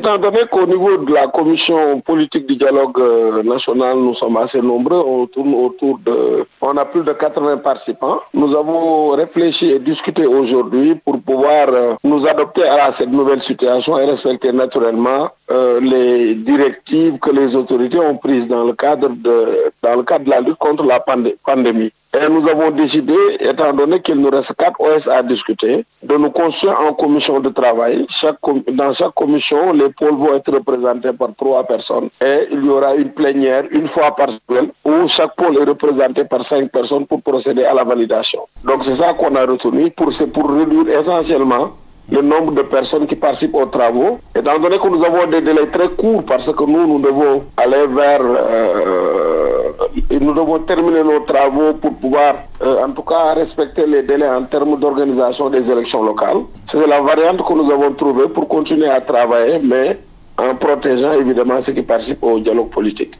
étant donné qu'au niveau de la commission politique du dialogue euh, national, nous sommes assez nombreux, on tourne autour de, on a plus de 80 participants. Nous avons réfléchi et discuté aujourd'hui pour pouvoir adapter à cette nouvelle situation et respecter naturellement euh, les directives que les autorités ont prises dans le cadre de, dans le cadre de la lutte contre la pandé pandémie. Et nous avons décidé, étant donné qu'il nous reste quatre OS à discuter, de nous construire en commission de travail. Chaque dans chaque commission, les pôles vont être représentés par trois personnes. Et il y aura une plénière une fois par semaine où chaque pôle est représenté par cinq personnes pour procéder à la validation. Donc c'est ça qu'on a retenu pour, pour réduire essentiellement le nombre de personnes qui participent aux travaux. Étant donné que nous avons des délais très courts parce que nous, nous devons aller vers... Euh, nous devons terminer nos travaux pour pouvoir, euh, en tout cas, respecter les délais en termes d'organisation des élections locales. C'est la variante que nous avons trouvée pour continuer à travailler, mais en protégeant évidemment ceux qui participent au dialogue politique.